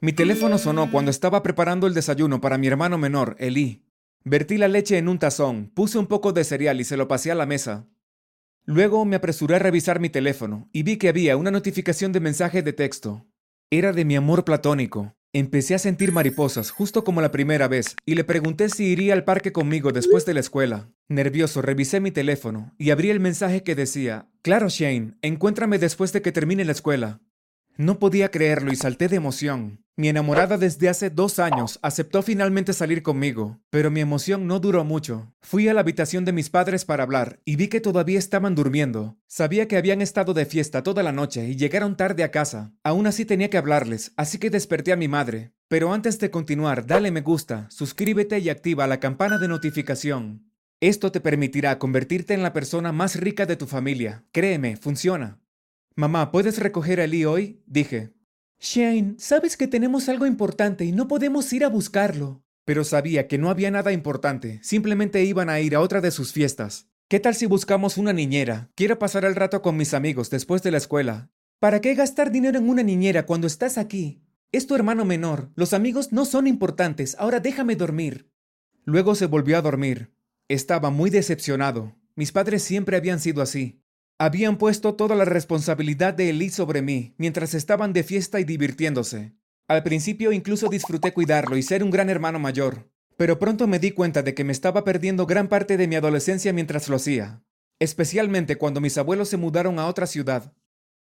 Mi teléfono sonó cuando estaba preparando el desayuno para mi hermano menor, Eli. Vertí la leche en un tazón, puse un poco de cereal y se lo pasé a la mesa. Luego me apresuré a revisar mi teléfono y vi que había una notificación de mensaje de texto. Era de mi amor platónico. Empecé a sentir mariposas, justo como la primera vez, y le pregunté si iría al parque conmigo después de la escuela. Nervioso, revisé mi teléfono y abrí el mensaje que decía, Claro, Shane, encuéntrame después de que termine la escuela. No podía creerlo y salté de emoción. Mi enamorada desde hace dos años aceptó finalmente salir conmigo, pero mi emoción no duró mucho. Fui a la habitación de mis padres para hablar y vi que todavía estaban durmiendo. Sabía que habían estado de fiesta toda la noche y llegaron tarde a casa. Aún así tenía que hablarles, así que desperté a mi madre. Pero antes de continuar, dale me gusta, suscríbete y activa la campana de notificación. Esto te permitirá convertirte en la persona más rica de tu familia. Créeme, funciona. Mamá, ¿puedes recoger a Lee hoy? Dije. Shane, sabes que tenemos algo importante y no podemos ir a buscarlo. Pero sabía que no había nada importante, simplemente iban a ir a otra de sus fiestas. ¿Qué tal si buscamos una niñera? Quiero pasar el rato con mis amigos después de la escuela. ¿Para qué gastar dinero en una niñera cuando estás aquí? Es tu hermano menor. Los amigos no son importantes. Ahora déjame dormir. Luego se volvió a dormir. Estaba muy decepcionado. Mis padres siempre habían sido así. Habían puesto toda la responsabilidad de Elí sobre mí, mientras estaban de fiesta y divirtiéndose. Al principio incluso disfruté cuidarlo y ser un gran hermano mayor, pero pronto me di cuenta de que me estaba perdiendo gran parte de mi adolescencia mientras lo hacía, especialmente cuando mis abuelos se mudaron a otra ciudad.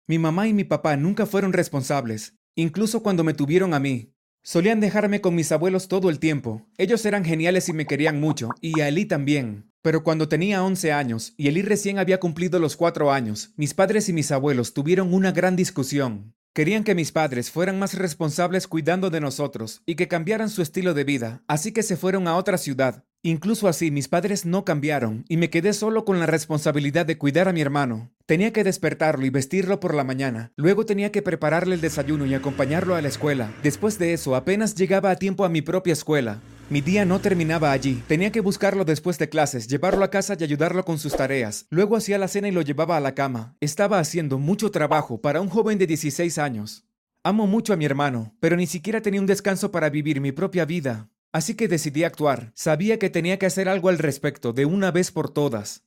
Mi mamá y mi papá nunca fueron responsables, incluso cuando me tuvieron a mí. Solían dejarme con mis abuelos todo el tiempo. Ellos eran geniales y me querían mucho, y a Elí también. Pero cuando tenía 11 años y Elí recién había cumplido los 4 años, mis padres y mis abuelos tuvieron una gran discusión. Querían que mis padres fueran más responsables cuidando de nosotros y que cambiaran su estilo de vida, así que se fueron a otra ciudad. Incluso así, mis padres no cambiaron y me quedé solo con la responsabilidad de cuidar a mi hermano. Tenía que despertarlo y vestirlo por la mañana. Luego tenía que prepararle el desayuno y acompañarlo a la escuela. Después de eso, apenas llegaba a tiempo a mi propia escuela. Mi día no terminaba allí. Tenía que buscarlo después de clases, llevarlo a casa y ayudarlo con sus tareas. Luego hacía la cena y lo llevaba a la cama. Estaba haciendo mucho trabajo para un joven de 16 años. Amo mucho a mi hermano, pero ni siquiera tenía un descanso para vivir mi propia vida. Así que decidí actuar. Sabía que tenía que hacer algo al respecto, de una vez por todas.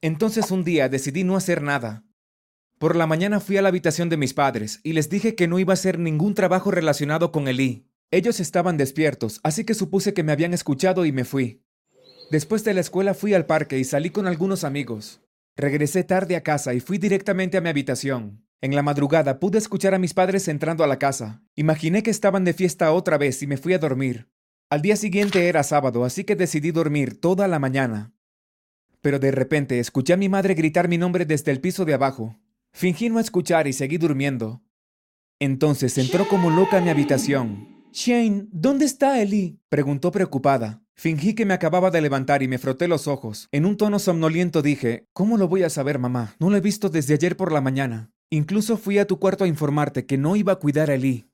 Entonces un día decidí no hacer nada. Por la mañana fui a la habitación de mis padres y les dije que no iba a hacer ningún trabajo relacionado con Elí. Ellos estaban despiertos, así que supuse que me habían escuchado y me fui. Después de la escuela fui al parque y salí con algunos amigos. Regresé tarde a casa y fui directamente a mi habitación. En la madrugada pude escuchar a mis padres entrando a la casa. Imaginé que estaban de fiesta otra vez y me fui a dormir. Al día siguiente era sábado, así que decidí dormir toda la mañana. Pero de repente escuché a mi madre gritar mi nombre desde el piso de abajo. Fingí no escuchar y seguí durmiendo. Entonces entró como loca a mi habitación. Shane, ¿dónde está Ellie? preguntó preocupada. Fingí que me acababa de levantar y me froté los ojos. En un tono somnoliento dije, ¿Cómo lo voy a saber, mamá? No lo he visto desde ayer por la mañana. Incluso fui a tu cuarto a informarte que no iba a cuidar a Ellie.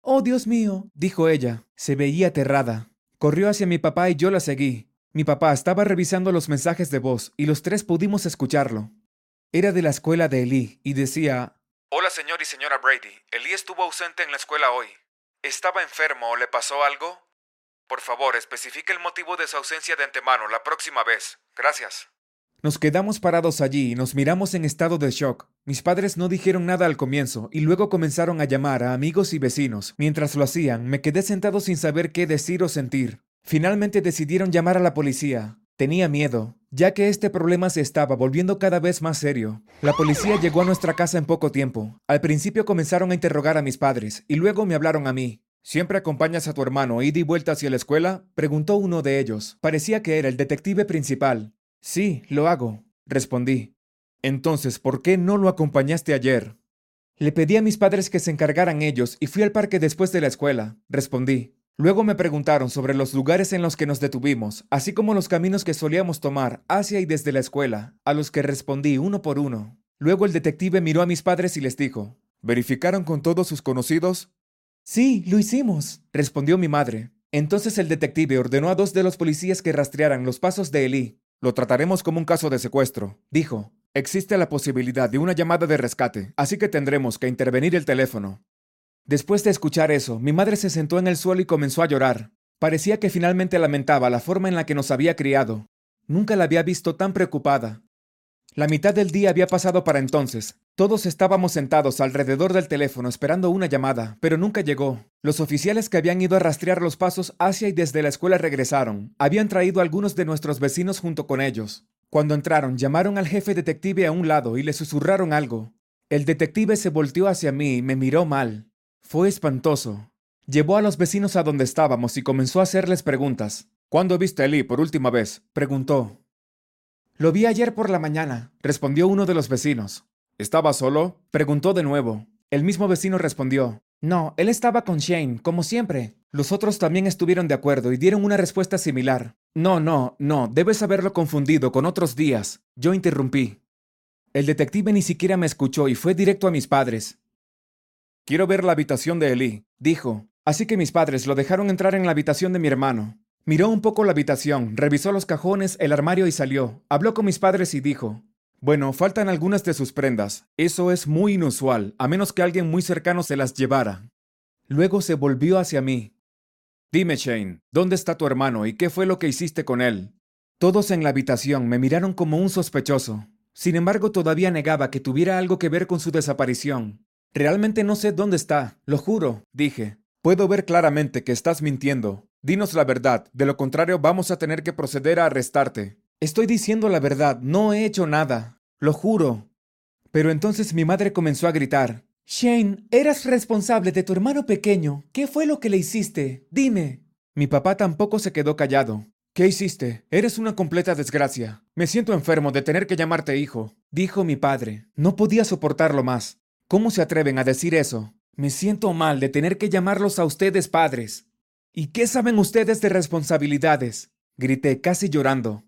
Oh, Dios mío, dijo ella. Se veía aterrada. Corrió hacia mi papá y yo la seguí. Mi papá estaba revisando los mensajes de voz y los tres pudimos escucharlo. Era de la escuela de Ellie y decía, Hola señor y señora Brady. Ellie estuvo ausente en la escuela hoy. ¿Estaba enfermo o le pasó algo? Por favor, especifique el motivo de su ausencia de antemano la próxima vez. Gracias. Nos quedamos parados allí y nos miramos en estado de shock. Mis padres no dijeron nada al comienzo y luego comenzaron a llamar a amigos y vecinos. Mientras lo hacían, me quedé sentado sin saber qué decir o sentir. Finalmente decidieron llamar a la policía. Tenía miedo, ya que este problema se estaba volviendo cada vez más serio. La policía llegó a nuestra casa en poco tiempo. Al principio comenzaron a interrogar a mis padres y luego me hablaron a mí. ¿Siempre acompañas a tu hermano ida y vuelta hacia la escuela? preguntó uno de ellos. Parecía que era el detective principal. Sí, lo hago, respondí. Entonces, ¿por qué no lo acompañaste ayer? Le pedí a mis padres que se encargaran ellos y fui al parque después de la escuela, respondí. Luego me preguntaron sobre los lugares en los que nos detuvimos, así como los caminos que solíamos tomar hacia y desde la escuela, a los que respondí uno por uno. Luego el detective miró a mis padres y les dijo, ¿Verificaron con todos sus conocidos? Sí, lo hicimos, respondió mi madre. Entonces el detective ordenó a dos de los policías que rastrearan los pasos de Eli. Lo trataremos como un caso de secuestro, dijo. Existe la posibilidad de una llamada de rescate, así que tendremos que intervenir el teléfono. Después de escuchar eso, mi madre se sentó en el suelo y comenzó a llorar. Parecía que finalmente lamentaba la forma en la que nos había criado. Nunca la había visto tan preocupada. La mitad del día había pasado para entonces. Todos estábamos sentados alrededor del teléfono esperando una llamada, pero nunca llegó. Los oficiales que habían ido a rastrear los pasos hacia y desde la escuela regresaron. Habían traído a algunos de nuestros vecinos junto con ellos. Cuando entraron, llamaron al jefe detective a un lado y le susurraron algo. El detective se volteó hacia mí y me miró mal. Fue espantoso. Llevó a los vecinos a donde estábamos y comenzó a hacerles preguntas. ¿Cuándo viste a Eli por última vez? preguntó. Lo vi ayer por la mañana, respondió uno de los vecinos. ¿Estaba solo? preguntó de nuevo. El mismo vecino respondió. No, él estaba con Shane, como siempre. Los otros también estuvieron de acuerdo y dieron una respuesta similar. No, no, no, debes haberlo confundido con otros días. Yo interrumpí. El detective ni siquiera me escuchó y fue directo a mis padres. Quiero ver la habitación de Eli, dijo. Así que mis padres lo dejaron entrar en la habitación de mi hermano. Miró un poco la habitación, revisó los cajones, el armario y salió. Habló con mis padres y dijo, bueno, faltan algunas de sus prendas. Eso es muy inusual, a menos que alguien muy cercano se las llevara. Luego se volvió hacia mí. Dime, Shane, ¿dónde está tu hermano y qué fue lo que hiciste con él? Todos en la habitación me miraron como un sospechoso. Sin embargo, todavía negaba que tuviera algo que ver con su desaparición. Realmente no sé dónde está, lo juro, dije. Puedo ver claramente que estás mintiendo. Dinos la verdad, de lo contrario vamos a tener que proceder a arrestarte. Estoy diciendo la verdad, no he hecho nada, lo juro. Pero entonces mi madre comenzó a gritar. Shane, eras responsable de tu hermano pequeño. ¿Qué fue lo que le hiciste? Dime. Mi papá tampoco se quedó callado. ¿Qué hiciste? Eres una completa desgracia. Me siento enfermo de tener que llamarte hijo, dijo mi padre. No podía soportarlo más. ¿Cómo se atreven a decir eso? Me siento mal de tener que llamarlos a ustedes padres. ¿Y qué saben ustedes de responsabilidades? grité casi llorando.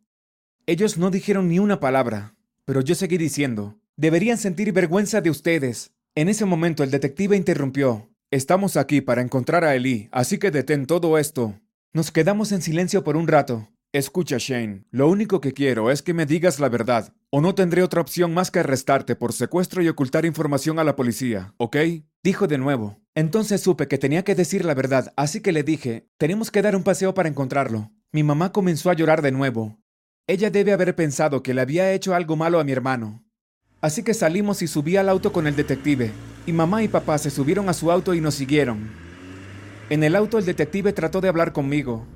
Ellos no dijeron ni una palabra, pero yo seguí diciendo, deberían sentir vergüenza de ustedes. En ese momento el detective interrumpió. Estamos aquí para encontrar a Eli, así que detén todo esto. Nos quedamos en silencio por un rato. Escucha, Shane, lo único que quiero es que me digas la verdad, o no tendré otra opción más que arrestarte por secuestro y ocultar información a la policía, ¿ok? Dijo de nuevo. Entonces supe que tenía que decir la verdad, así que le dije, tenemos que dar un paseo para encontrarlo. Mi mamá comenzó a llorar de nuevo. Ella debe haber pensado que le había hecho algo malo a mi hermano. Así que salimos y subí al auto con el detective, y mamá y papá se subieron a su auto y nos siguieron. En el auto el detective trató de hablar conmigo.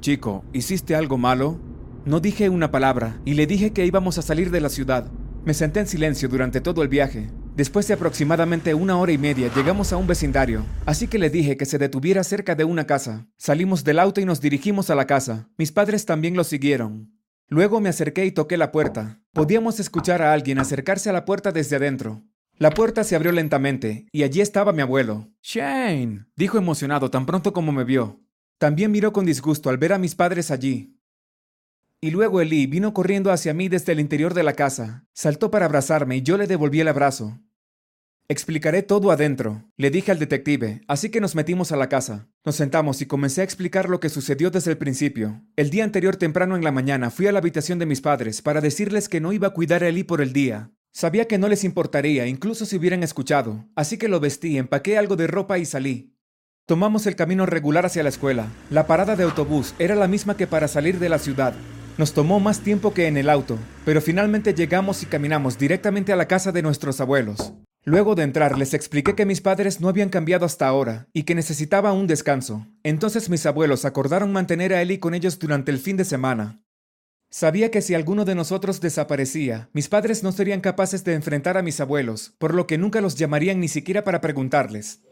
Chico, ¿hiciste algo malo? No dije una palabra, y le dije que íbamos a salir de la ciudad. Me senté en silencio durante todo el viaje. Después de aproximadamente una hora y media llegamos a un vecindario, así que le dije que se detuviera cerca de una casa. Salimos del auto y nos dirigimos a la casa. Mis padres también lo siguieron. Luego me acerqué y toqué la puerta. Podíamos escuchar a alguien acercarse a la puerta desde adentro. La puerta se abrió lentamente, y allí estaba mi abuelo. Shane, dijo emocionado tan pronto como me vio. También miró con disgusto al ver a mis padres allí. Y luego Eli vino corriendo hacia mí desde el interior de la casa. Saltó para abrazarme y yo le devolví el abrazo. Explicaré todo adentro, le dije al detective, así que nos metimos a la casa. Nos sentamos y comencé a explicar lo que sucedió desde el principio. El día anterior temprano en la mañana fui a la habitación de mis padres para decirles que no iba a cuidar a Eli por el día. Sabía que no les importaría, incluso si hubieran escuchado, así que lo vestí, empaqué algo de ropa y salí. Tomamos el camino regular hacia la escuela. La parada de autobús era la misma que para salir de la ciudad. Nos tomó más tiempo que en el auto, pero finalmente llegamos y caminamos directamente a la casa de nuestros abuelos. Luego de entrar les expliqué que mis padres no habían cambiado hasta ahora y que necesitaba un descanso. Entonces mis abuelos acordaron mantener a Eli con ellos durante el fin de semana. Sabía que si alguno de nosotros desaparecía, mis padres no serían capaces de enfrentar a mis abuelos, por lo que nunca los llamarían ni siquiera para preguntarles.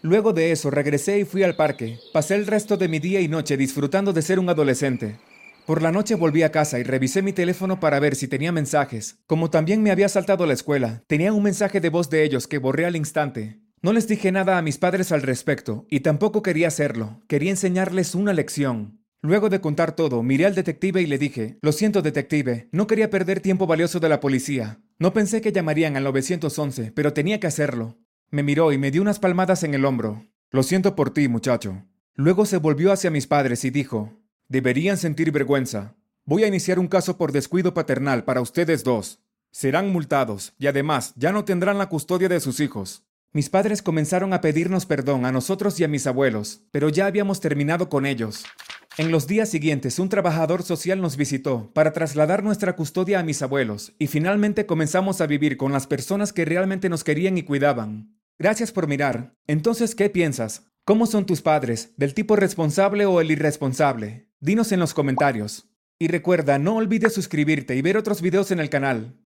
Luego de eso regresé y fui al parque. Pasé el resto de mi día y noche disfrutando de ser un adolescente. Por la noche volví a casa y revisé mi teléfono para ver si tenía mensajes. Como también me había saltado la escuela, tenía un mensaje de voz de ellos que borré al instante. No les dije nada a mis padres al respecto, y tampoco quería hacerlo. Quería enseñarles una lección. Luego de contar todo, miré al detective y le dije, Lo siento, detective, no quería perder tiempo valioso de la policía. No pensé que llamarían al 911, pero tenía que hacerlo. Me miró y me dio unas palmadas en el hombro. Lo siento por ti, muchacho. Luego se volvió hacia mis padres y dijo, Deberían sentir vergüenza. Voy a iniciar un caso por descuido paternal para ustedes dos. Serán multados y además ya no tendrán la custodia de sus hijos. Mis padres comenzaron a pedirnos perdón a nosotros y a mis abuelos, pero ya habíamos terminado con ellos. En los días siguientes, un trabajador social nos visitó para trasladar nuestra custodia a mis abuelos y finalmente comenzamos a vivir con las personas que realmente nos querían y cuidaban. Gracias por mirar. Entonces, ¿qué piensas? ¿Cómo son tus padres? ¿Del tipo responsable o el irresponsable? Dinos en los comentarios. Y recuerda, no olvides suscribirte y ver otros videos en el canal.